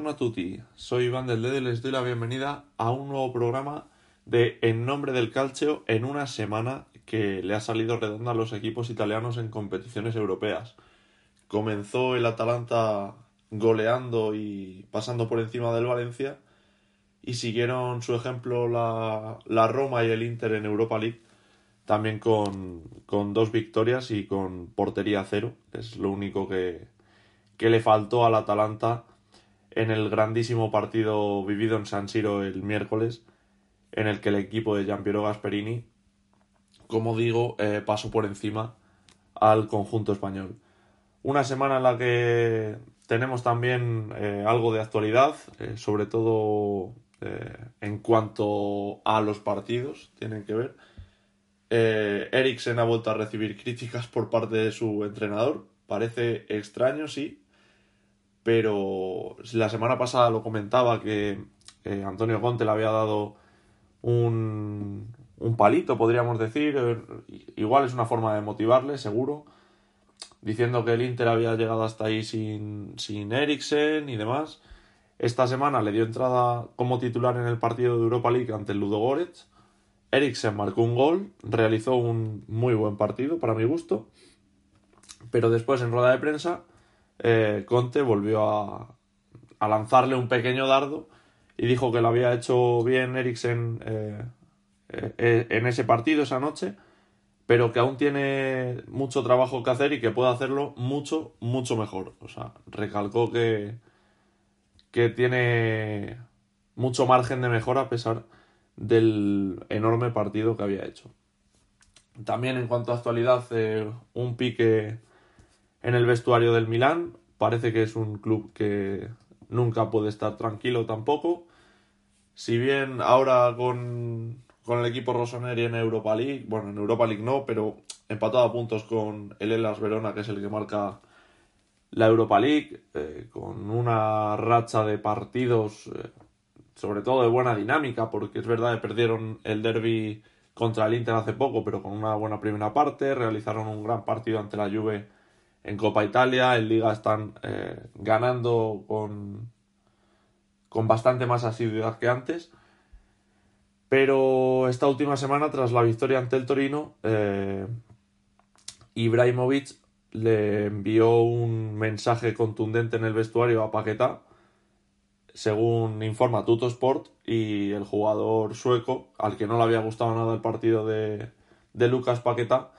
Buongiorno a tutti, soy Iván del Dedo y les doy la bienvenida a un nuevo programa de En nombre del calcio en una semana que le ha salido redonda a los equipos italianos en competiciones europeas. Comenzó el Atalanta goleando y pasando por encima del Valencia y siguieron su ejemplo la, Roma y el Inter en Europa League también con, dos victorias y con portería cero. Es lo único que le faltó al Atalanta en el grandísimo partido vivido en San Siro el miércoles, en el que el equipo de Giampiero Gasperini, como digo, eh, pasó por encima al conjunto español. Una semana en la que tenemos también eh, algo de actualidad, eh, sobre todo en cuanto a los partidos, tienen que ver. Eriksen ha vuelto a recibir críticas por parte de su entrenador. Parece extraño, sí, pero la semana pasada lo comentaba que eh, Antonio Conte le había dado un, un palito, podríamos decir, eh, igual es una forma de motivarle, seguro, diciendo que el Inter había llegado hasta ahí sin, sin Eriksen y demás. Esta semana le dio entrada como titular en el partido de Europa League ante el Ludo Goretz. Eriksen marcó un gol, realizó un muy buen partido para mi gusto, pero después en rueda de prensa eh, Conte volvió a, lanzarle un pequeño dardo y dijo que lo había hecho bien Eriksen eh, eh, en ese partido esa noche, pero que aún tiene mucho trabajo que hacer y que puede hacerlo mucho, mucho mejor. O sea, recalcó que, que tiene mucho margen de mejora a pesar del enorme partido que había hecho. También en cuanto a actualidad, un pique en el vestuario del Milán. Parece que es un club que nunca puede estar tranquilo tampoco. Si bien ahora con, el equipo Rossoneri en Europa League, bueno, en Europa League no, pero empatado a puntos con el Elas Verona, que es el que marca la Europa League, eh, con una racha de partidos, eh, sobre todo de buena dinámica, porque es verdad que perdieron el derby contra el Inter hace poco, pero con una buena primera parte, realizaron un gran partido ante la Juve en Copa Italia, en Liga están eh, ganando con, con bastante más asiduidad que antes. Pero esta última semana, tras la victoria ante el Torino, eh, Ibrahimovic le envió un mensaje contundente en el vestuario a Paquetá, según informa Tutosport, y el jugador sueco, al que no le había gustado nada el partido de, de Lucas Paquetá,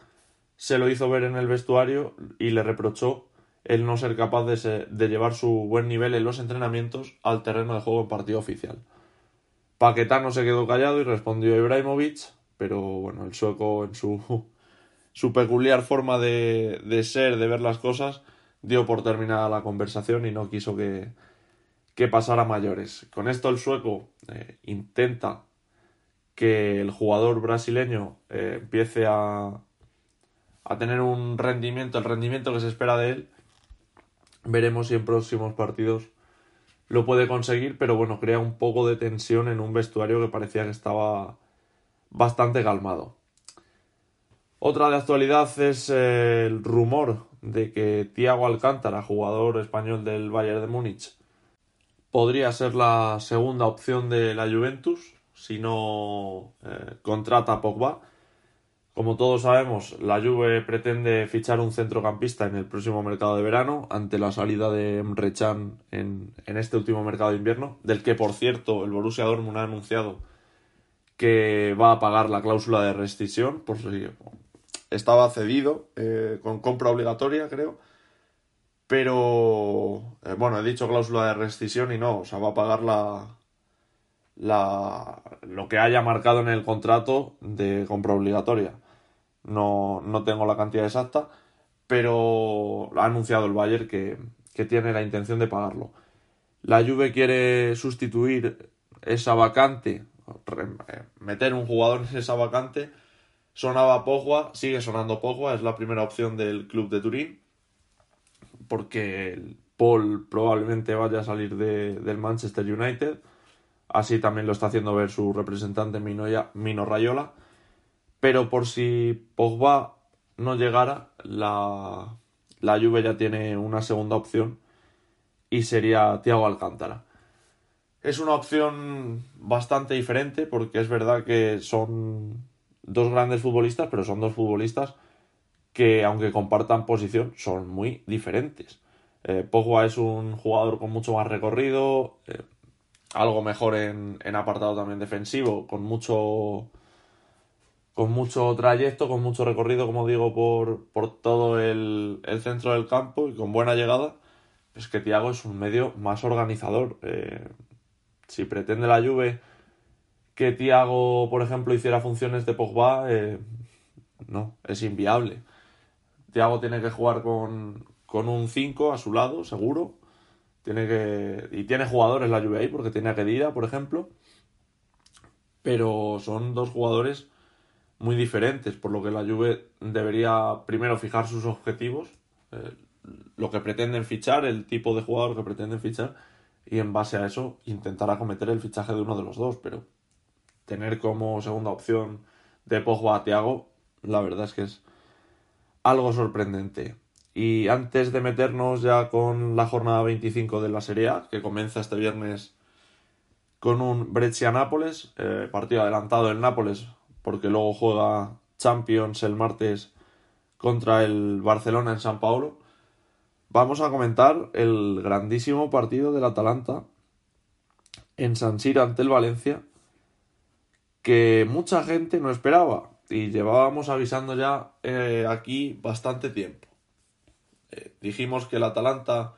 se lo hizo ver en el vestuario y le reprochó el no ser capaz de, llevar su buen nivel en los entrenamientos al terreno de juego en partido oficial. Paquetá no se quedó callado y respondió Ibrahimovic, pero bueno, el sueco en su, peculiar forma de, de, ser, de ver las cosas, dio por terminada la conversación y no quiso que, que pasara mayores. Con esto el sueco eh, intenta que el jugador brasileño eh, empiece a, a tener un rendimiento, el rendimiento que se espera de él. Veremos si en próximos partidos lo puede conseguir, pero bueno, crea un poco de tensión en un vestuario que parecía que estaba bastante calmado. Otra de actualidad es el rumor de que Thiago Alcántara, jugador español del Bayern de Múnich, podría ser la segunda opción de la Juventus si no eh, contrata a Pogba. Como todos sabemos, la Juve pretende fichar un centrocampista en el próximo mercado de verano ante la salida de Emre en, este último mercado de invierno, del que por cierto el Borussia Dortmund ha anunciado que va a pagar la cláusula de rescisión por si estaba cedido eh, con compra obligatoria, creo. Pero, eh, bueno, he dicho cláusula de rescisión y no, o sea, va a pagar la, la, lo que haya marcado en el contrato de compra obligatoria. No, no tengo la cantidad exacta, pero ha anunciado el Bayern que, que tiene la intención de pagarlo. La Juve quiere sustituir esa vacante, eh, meter un jugador en esa vacante. Sonaba Pogba, sigue sonando Pogba, es la primera opción del club de Turín porque Paul probablemente vaya a salir de, del Manchester United. Así también lo está haciendo ver su representante Mino Rayola. Pero por si Pogba no llegara, la, la Juve ya tiene una segunda opción y sería Thiago Alcántara. Es una opción bastante diferente porque es verdad que son dos grandes futbolistas, pero son dos futbolistas que aunque compartan posición son muy diferentes. Eh, Pogba es un jugador con mucho más recorrido, eh, algo mejor en, apartado también defensivo, con mucho con mucho trayecto, con mucho recorrido, como digo, por, por todo el, centro del campo y con buena llegada. Es que Thiago es un medio más organizador. Eh, si pretende la Juve que Thiago, por ejemplo, hiciera funciones de Pogba, no, es inviable. Thiago tiene que jugar con, un 5 a su lado, seguro. Tiene que. Y tiene jugadores la Juve ahí, porque tiene a Kedira, por ejemplo. Pero son dos jugadores muy diferentes, por lo que la Juve debería primero fijar sus objetivos, eh, lo que pretenden fichar, el tipo de jugador que pretenden fichar, y en base a eso intentar acometer el fichaje de uno de los dos. Pero tener como segunda opción de Pogba a Thiago, la verdad es que es algo sorprendente. Y antes de meternos ya con la jornada 25 de la Serie A, que comienza este viernes con un Brescia-Nápoles, eh, partido adelantado en Nápoles, porque luego juega Champions el martes contra el Barcelona en San Paulo, vamos a comentar el grandísimo partido del Atalanta en San Siro ante el Valencia, que mucha gente no esperaba y llevábamos avisando ya eh, aquí bastante tiempo. Eh, dijimos que el Atalanta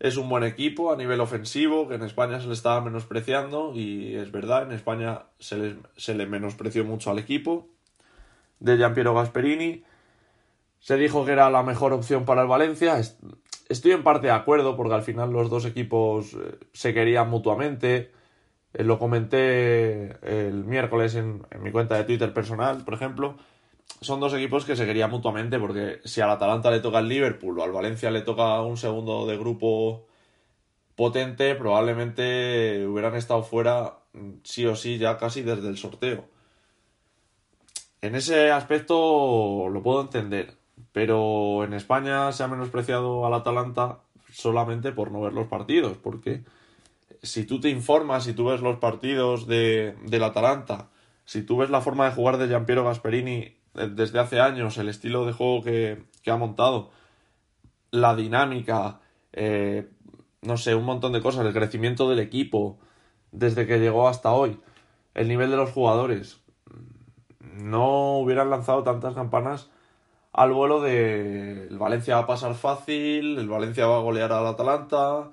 es un buen equipo a nivel ofensivo, que en España se le estaba menospreciando y es verdad, en España se le, se le menospreció mucho al equipo de Giampiero Gasperini. Se dijo que era la mejor opción para el Valencia. Estoy en parte de acuerdo porque al final los dos equipos eh, se querían mutuamente eh, lo comenté el miércoles en, mi cuenta de Twitter personal, por ejemplo. Son dos equipos que se querían mutuamente porque si al Atalanta le toca el Liverpool o al Valencia le toca un segundo de grupo potente, probablemente hubieran estado fuera mm, sí o sí ya casi desde el sorteo. En ese aspecto lo puedo entender, pero en España se ha menospreciado al Atalanta solamente por no ver los partidos, porque si tú te informas, si tú ves los partidos de, del Atalanta, si tú ves la forma de jugar de Giampiero Gasperini desde hace años, el estilo de juego que, ha montado, la dinámica, eh, no sé, un montón de cosas, el crecimiento del equipo desde que llegó hasta hoy, el nivel de los jugadores, no hubieran lanzado tantas campanas al vuelo de el Valencia va a pasar fácil, el Valencia va a golear al Atalanta,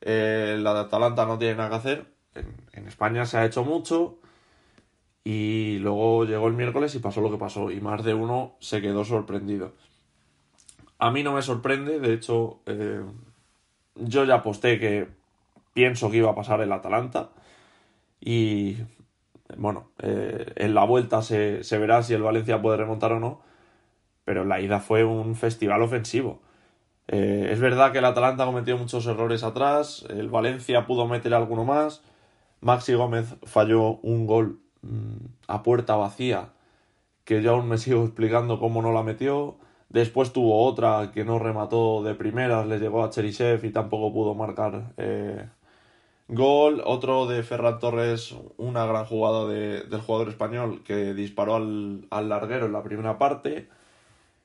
eh, la de Atalanta no tiene nada que hacer. En, España se ha hecho mucho. Y luego llegó el miércoles y pasó lo que pasó. Y más de uno se quedó sorprendido. A mí no me sorprende. De hecho, eh, yo ya aposté que pienso que iba a pasar el Atalanta. Y bueno, eh, en la vuelta se, se verá si el Valencia puede remontar o no. Pero la ida fue un festival ofensivo. Eh, es verdad que el Atalanta cometió muchos errores atrás, el Valencia pudo meter alguno más, Maxi Gómez falló un gol a puerta vacía, que yo aún me sigo explicando cómo no la metió. Después tuvo otra que no remató de primeras, le llegó a Cherisev y tampoco pudo marcar eh, gol. Otro de Ferran Torres, una gran jugada del jugador español que disparó al, al larguero en la primera parte.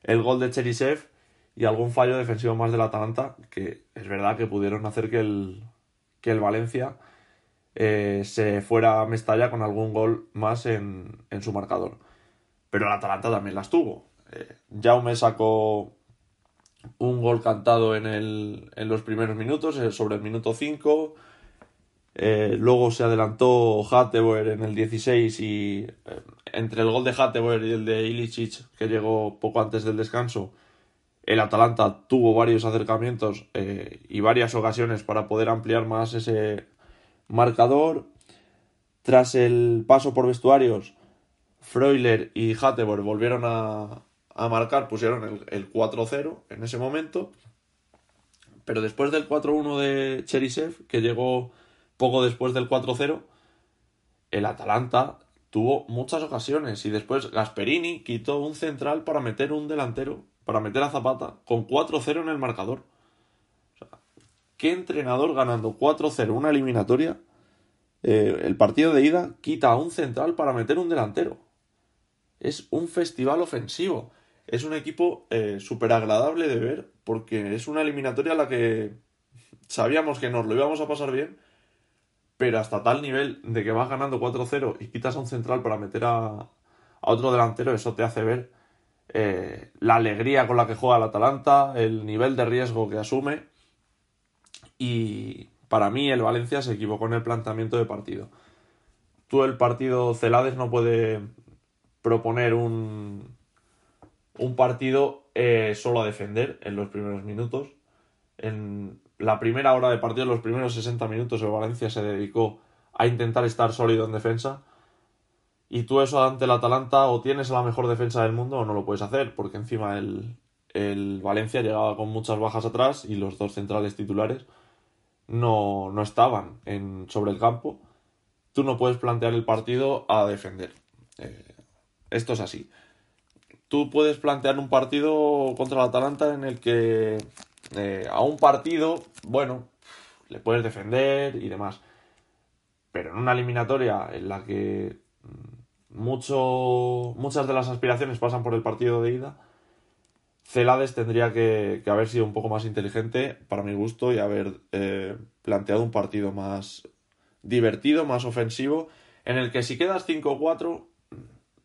El gol de Cherisev y algún fallo defensivo más del Atalanta, que es verdad que pudieron hacer que el, que el Valencia eh, se fuera a Mestalla con algún gol más en, su marcador. Pero el Atalanta también las tuvo. Eh, Jaume sacó un gol cantado en, el, en los primeros minutos, eh, sobre el minuto 5. Eh, luego se adelantó Hatteboer en el 16 y entre el gol de Hatteboer y el de Ilicic, que llegó poco antes del descanso, el Atalanta tuvo varios acercamientos y varias ocasiones para poder ampliar más ese marcador. Tras el paso por vestuarios, Freuler y Hatteboer volvieron a, a marcar, pusieron el, el 4-0 en ese momento. Pero después del 4-1 de Cherisev, que llegó poco después del 4-0, el Atalanta tuvo muchas ocasiones y después Gasperini quitó un central para meter un delantero, para meter a Zapata, con 4-0 en el marcador. ¿Qué entrenador ganando 4-0 una eliminatoria? Eh, el partido de ida quita a un central para meter un delantero. Es un festival ofensivo es un equipo eh, súper agradable de ver porque es una eliminatoria a la que sabíamos que nos lo íbamos a pasar bien, pero hasta tal nivel de que vas ganando 4-0 y quitas a un central para meter a, a, otro delantero, eso te hace ver eh, la alegría con la que juega el Atalanta, el nivel de riesgo que asume y para mí el Valencia se equivocó en el planteamiento de partido. Tú el partido Celades no puede proponer un, un partido eh, solo a defender en los primeros minutos. En la primera hora de partido, los primeros 60 minutos, el Valencia se dedicó a intentar estar sólido en defensa. Y tú eso ante el Atalanta o tienes la mejor defensa del mundo o no lo puedes hacer, porque encima el, el Valencia llegaba con muchas bajas atrás y los dos centrales titulares no, no estaban en, sobre el campo. Tú no puedes plantear el partido a defender. Eh, esto es así tú puedes plantear un partido contra el Atalanta en el que eh, a un partido, bueno, le puedes defender y demás. Pero en una eliminatoria en la que mucho, muchas de las aspiraciones pasan por el partido de ida, Celades tendría que, haber sido un poco más inteligente para mi gusto y haber eh, planteado un partido más divertido, más ofensivo, en el que si quedas 5-4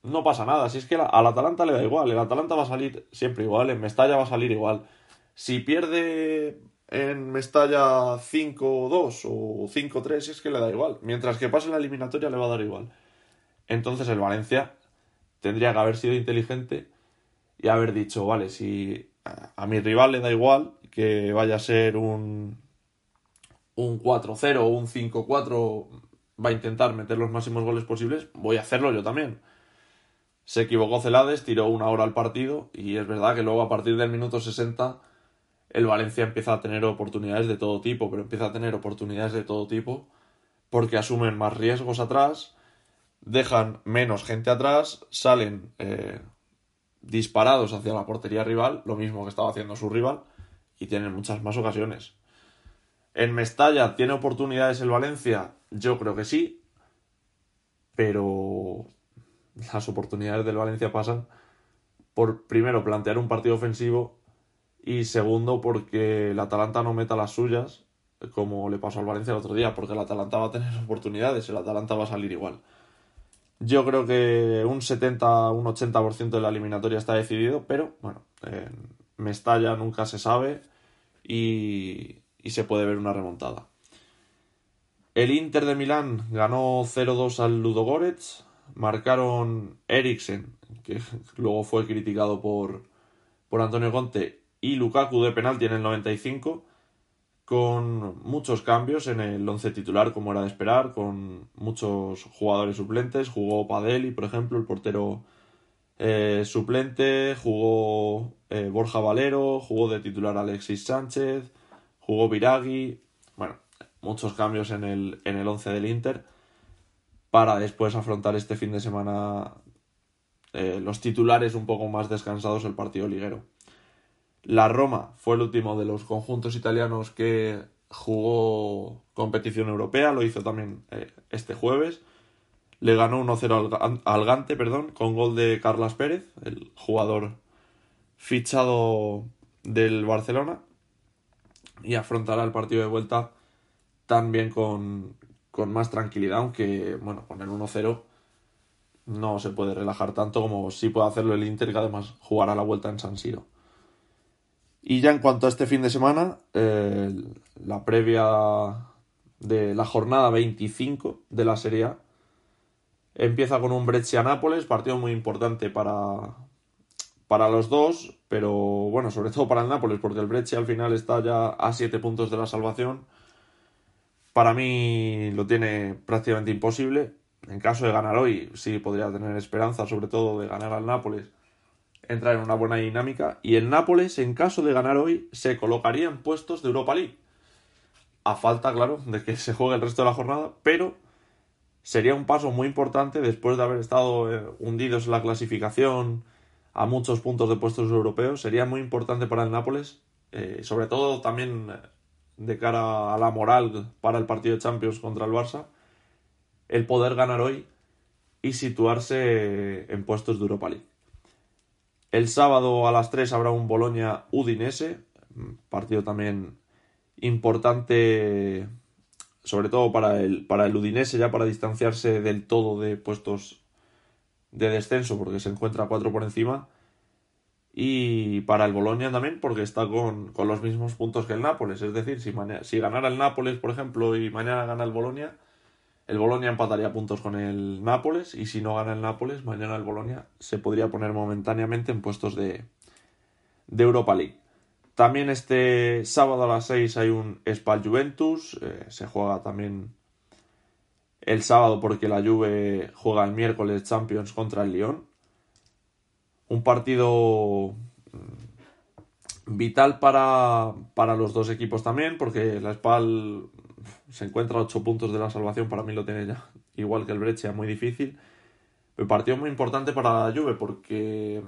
no pasa nada. Si es que al Atalanta le da igual. El Atalanta va a salir siempre igual. En Mestalla va a salir igual. Si pierde en Mestalla 5-2 o 5-3, es que le da igual. Mientras que pase la eliminatoria le va a dar igual. Entonces el Valencia tendría que haber sido inteligente y haber dicho, vale, si a mi rival le da igual que vaya a ser un, un 4-0 o un 5-4, va a intentar meter los máximos goles posibles, voy a hacerlo yo también se equivocó Celades, tiró una hora al partido y es verdad que luego a partir del minuto 60 el Valencia empieza a tener oportunidades de todo tipo, pero empieza a tener oportunidades de todo tipo porque asumen más riesgos atrás, dejan menos gente atrás, salen eh, disparados hacia la portería rival, lo mismo que estaba haciendo su rival, y tienen muchas más ocasiones. En Mestalla tiene oportunidades el Valencia, yo creo que sí, pero las oportunidades del Valencia pasan por, primero, plantear un partido ofensivo y segundo, porque el Atalanta no meta las suyas, como le pasó al Valencia el otro día, porque el Atalanta va a tener oportunidades, el Atalanta va a salir igual. Yo creo que un 70, un 80% de la eliminatoria está decidido, pero bueno, en Mestalla nunca se sabe y, y se puede ver una remontada. El Inter de Milán ganó 0-2 al Ludogorets, marcaron Eriksen, que luego fue criticado por, por Antonio Conte, y Lukaku de penalti en el 95, con muchos cambios en el once titular, como era de esperar, con muchos jugadores suplentes. Jugó Padeli, por ejemplo, el portero eh, suplente, jugó eh, Borja Valero, jugó de titular Alexis Sánchez, jugó Viragui. Bueno, muchos cambios en el, en el once del Inter para después afrontar este fin de semana eh, los titulares un poco más descansados el partido liguero. La Roma fue el último de los conjuntos italianos que jugó competición europea, lo hizo también eh, este jueves. Le ganó 1-0 al, Gante, perdón, con gol de Carlas Pérez, el jugador fichado del Barcelona. Y afrontará el partido de vuelta también con, con más tranquilidad, aunque, bueno, con el 1-0 no se puede relajar tanto como sí puede hacerlo el Inter, que además jugará la vuelta en San Siro. Y ya en cuanto a este fin de semana, eh, la previa de la jornada 25 de la Serie A empieza con un Breccia-Nápoles, partido muy importante para, para los dos, pero bueno, sobre todo para el Nápoles, porque el Breccia al final está ya a 7 puntos de la salvación. Para mí lo tiene prácticamente imposible. En caso de ganar hoy, sí podría tener esperanza, sobre todo de ganar al Nápoles entrar en una buena dinámica y el Nápoles, en caso de ganar hoy, se colocaría en puestos de Europa League. A falta, claro, de que se juegue el resto de la jornada, pero sería un paso muy importante después de haber estado eh, hundidos en la clasificación a muchos puntos de puestos europeos. Sería muy importante para el Nápoles, eh, sobre todo también eh, de cara a la moral para el partido de Champions contra el Barça, el poder ganar hoy y situarse en puestos de Europa League. El sábado a las 3 habrá un Bolonia Udinese, partido también importante, sobre todo para el, para el Udinese, ya para distanciarse del todo de puestos de descenso, porque se encuentra 4 por encima. Y para el Bolonia también, porque está con, los mismos puntos que el Nápoles. Es decir, si, si ganara el Nápoles, por ejemplo, y mañana gana el Bolonia, el Bolonia empataría puntos con el Nápoles y si no gana el Nápoles, mañana el Bolonia se podría poner momentáneamente en puestos de, Europa League. También este sábado a las 6 hay un Spal Juventus, eh, se juega también el sábado porque la Juve juega el miércoles Champions contra el Lyon. Un partido mm, vital para, para los dos equipos también porque la Spal se encuentra a 8 puntos de la salvación, para mí lo tiene ya igual que el Breccia, muy difícil. Pero partido muy importante para la Juve porque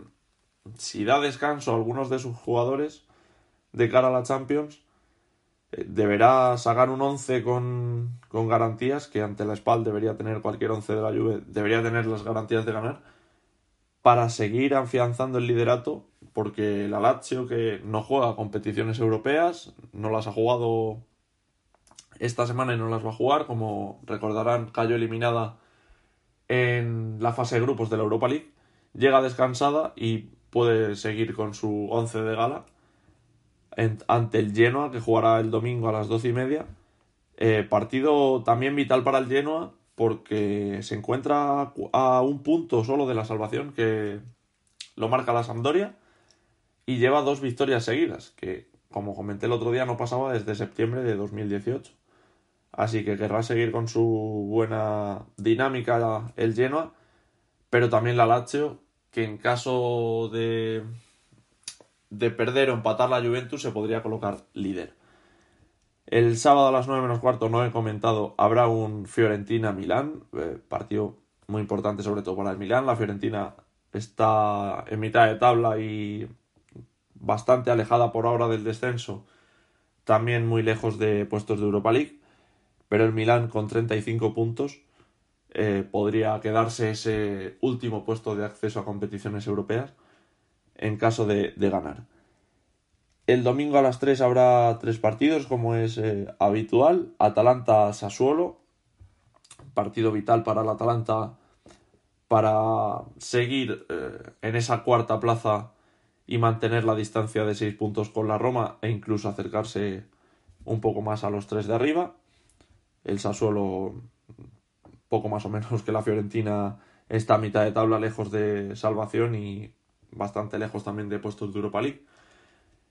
si da descanso a algunos de sus jugadores de cara a la Champions, eh, deberá sacar un 11 con, con garantías, que ante la espalda debería tener cualquier 11 de la Juve, debería tener las garantías de ganar, para seguir afianzando el liderato, porque la Lazio, que no juega competiciones europeas, no las ha jugado esta semana y no las va a jugar. Como recordarán, cayó eliminada en la fase de grupos de la Europa League. Llega descansada y puede seguir con su once de gala ante el Genoa, que jugará el domingo a las doce y media. Eh, partido también vital para el Genoa porque se encuentra a un punto solo de la salvación que lo marca la Sampdoria y lleva dos victorias seguidas, que como comenté el otro día no pasaba desde septiembre de 2018 así que querrá seguir con su buena dinámica el Genoa, pero también la Lazio, que en caso de, de perder o empatar la Juventus se podría colocar líder. El sábado a las 9 menos cuarto, no he comentado, habrá un Fiorentina-Milán, eh, partido muy importante sobre todo para el Milán. La Fiorentina está en mitad de tabla y bastante alejada por ahora del descenso, también muy lejos de puestos de Europa League pero el Milán con 35 puntos eh, podría quedarse ese último puesto de acceso a competiciones europeas en caso de, ganar. El domingo a las 3 habrá tres partidos, como es eh, habitual. Atalanta-Sassuolo, partido vital para el Atalanta para seguir eh, en esa cuarta plaza y mantener la distancia de 6 puntos con la Roma e incluso acercarse un poco más a los tres de arriba. El Sassuolo, poco más o menos que la Fiorentina, está a mitad de tabla lejos de salvación y bastante lejos también de puestos de Europa League.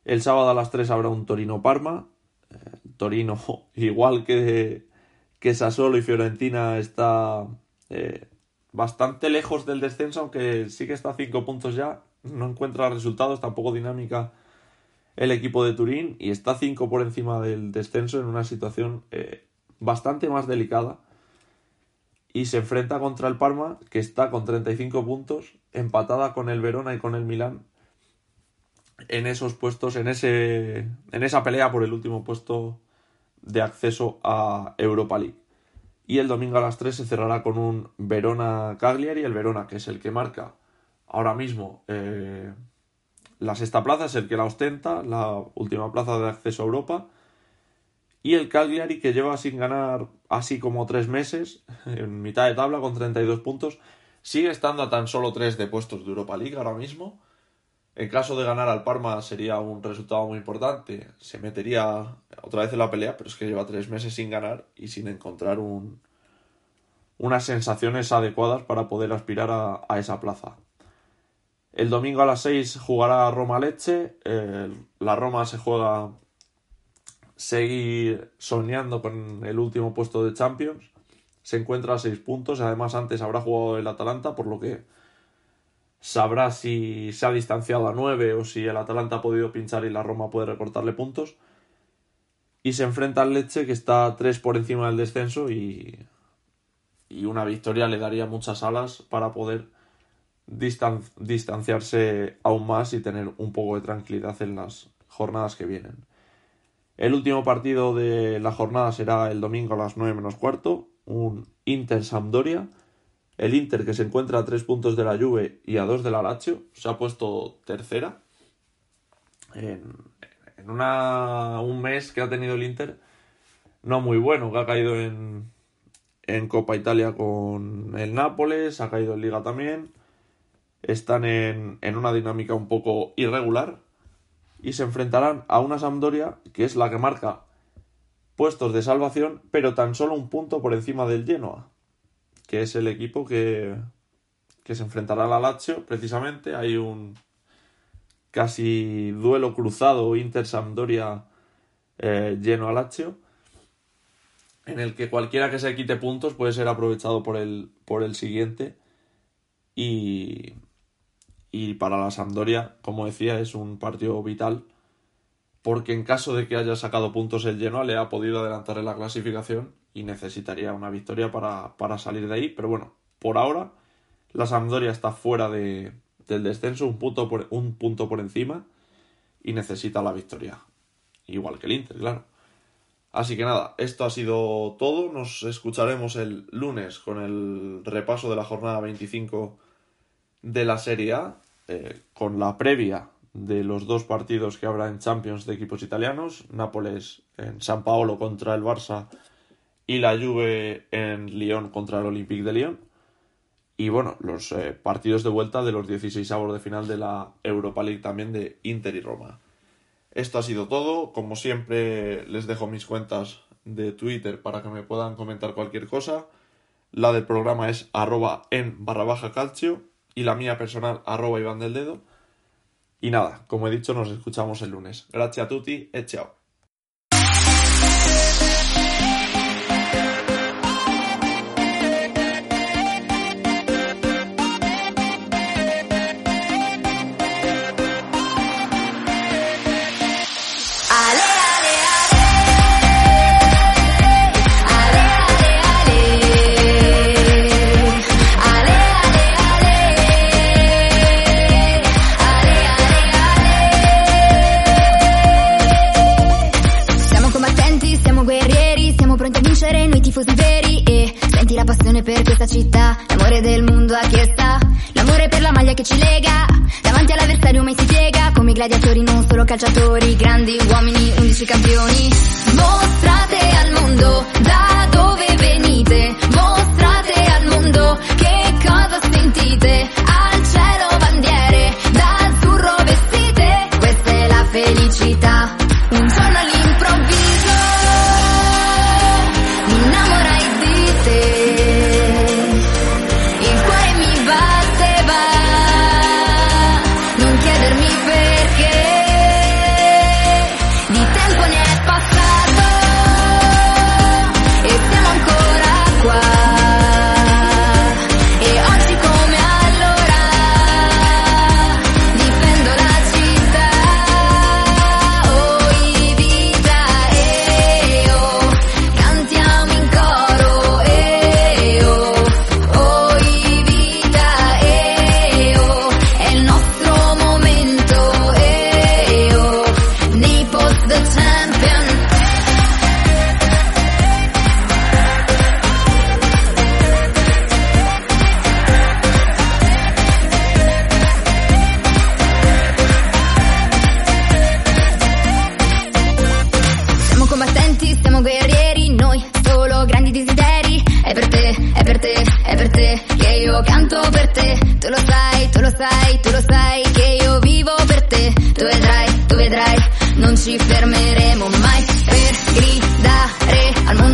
El sábado a las 3 habrá un Torino-Parma. Eh, Torino, igual que, que Sassuolo y Fiorentina, está eh, bastante lejos del descenso, aunque sí que está a 5 puntos ya. No encuentra resultados, tampoco dinámica el equipo de Turín y está 5 por encima del descenso en una situación eh, bastante más delicada y se enfrenta contra el Parma, que está con 35 puntos, empatada con el Verona y con el Milán en esos puestos, en, ese, en esa pelea por el último puesto de acceso a Europa League. Y el domingo a las 3 se cerrará con un Verona Cagliari, el Verona que es el que marca ahora mismo eh, la sexta plaza, es el que la ostenta, la última plaza de acceso a Europa y el Cagliari, que lleva sin ganar así como tres meses, en mitad de tabla con 32 puntos, sigue estando a tan solo tres de puestos de Europa League ahora mismo. En caso de ganar al Parma sería un resultado muy importante. Se metería otra vez en la pelea, pero es que lleva tres meses sin ganar y sin encontrar un, unas sensaciones adecuadas para poder aspirar a, esa plaza. El domingo a las 6 jugará Roma Leche. la Roma se juega seguir soñando con el último puesto de Champions. Se encuentra a 6 puntos. Además, antes habrá jugado el Atalanta, por lo que sabrá si se ha distanciado a 9 o si el Atalanta ha podido pinchar y la Roma puede recortarle puntos. Y se enfrenta al Leche que está 3 por encima del descenso y, y una victoria le daría muchas alas para poder distanciarse aún más y tener un poco de tranquilidad en las jornadas que vienen. El último partido de la jornada será el domingo a las 9 menos cuarto, un Inter-Sampdoria el Inter, que se encuentra a tres puntos de la Juve y a dos de la Lazio, se ha puesto tercera. En, un mes que ha tenido el Inter no muy bueno, que ha caído en, en Copa Italia con el Nápoles, ha caído en Liga también. Están en, en una dinámica un poco irregular y se enfrentarán a una Sampdoria que es la que marca puestos de salvación, pero tan solo un punto por encima del Genoa que es el equipo que, que se enfrentará a la Lazio, precisamente. Hay un casi duelo cruzado Inter-Sampdoria eh, lleno a Lazio, en el que cualquiera que se quite puntos puede ser aprovechado por el, por el siguiente. Y, y para la Sampdoria, como decía, es un partido vital porque en caso de que haya sacado puntos el Genoa le ha podido adelantar en la clasificación y necesitaría una victoria para, salir de ahí. Pero bueno, por ahora la Sampdoria está fuera de, del descenso, un punto, por, un punto por encima y necesita la victoria. Igual que el Inter, claro. Así que nada, esto ha sido todo. Nos escucharemos el lunes con el repaso de la jornada 25 de la Serie A, eh, con la previa de los dos partidos que habrá en Champions de equipos italianos, Nápoles en San Paolo contra el Barça y la Juve en Lyon contra el Olympique de Lyon. Y bueno, los eh, partidos de vuelta de los 16 avos de final de la Europa League también de Inter y Roma. Esto ha sido todo. Como siempre, les dejo mis cuentas de Twitter para que me puedan comentar cualquier cosa. La del programa es arroba en barra baja calcio y la mía personal arroba Iván del Dedo. Y nada, como he dicho, nos escuchamos el lunes. Gracias a tutti e chao. Calciatori Grandi canto per te, tu lo sai, tu lo sai, tu lo sai che io vivo per te, tu vedrai, tu vedrai, non ci fermeremo mai. Per gridare al mondo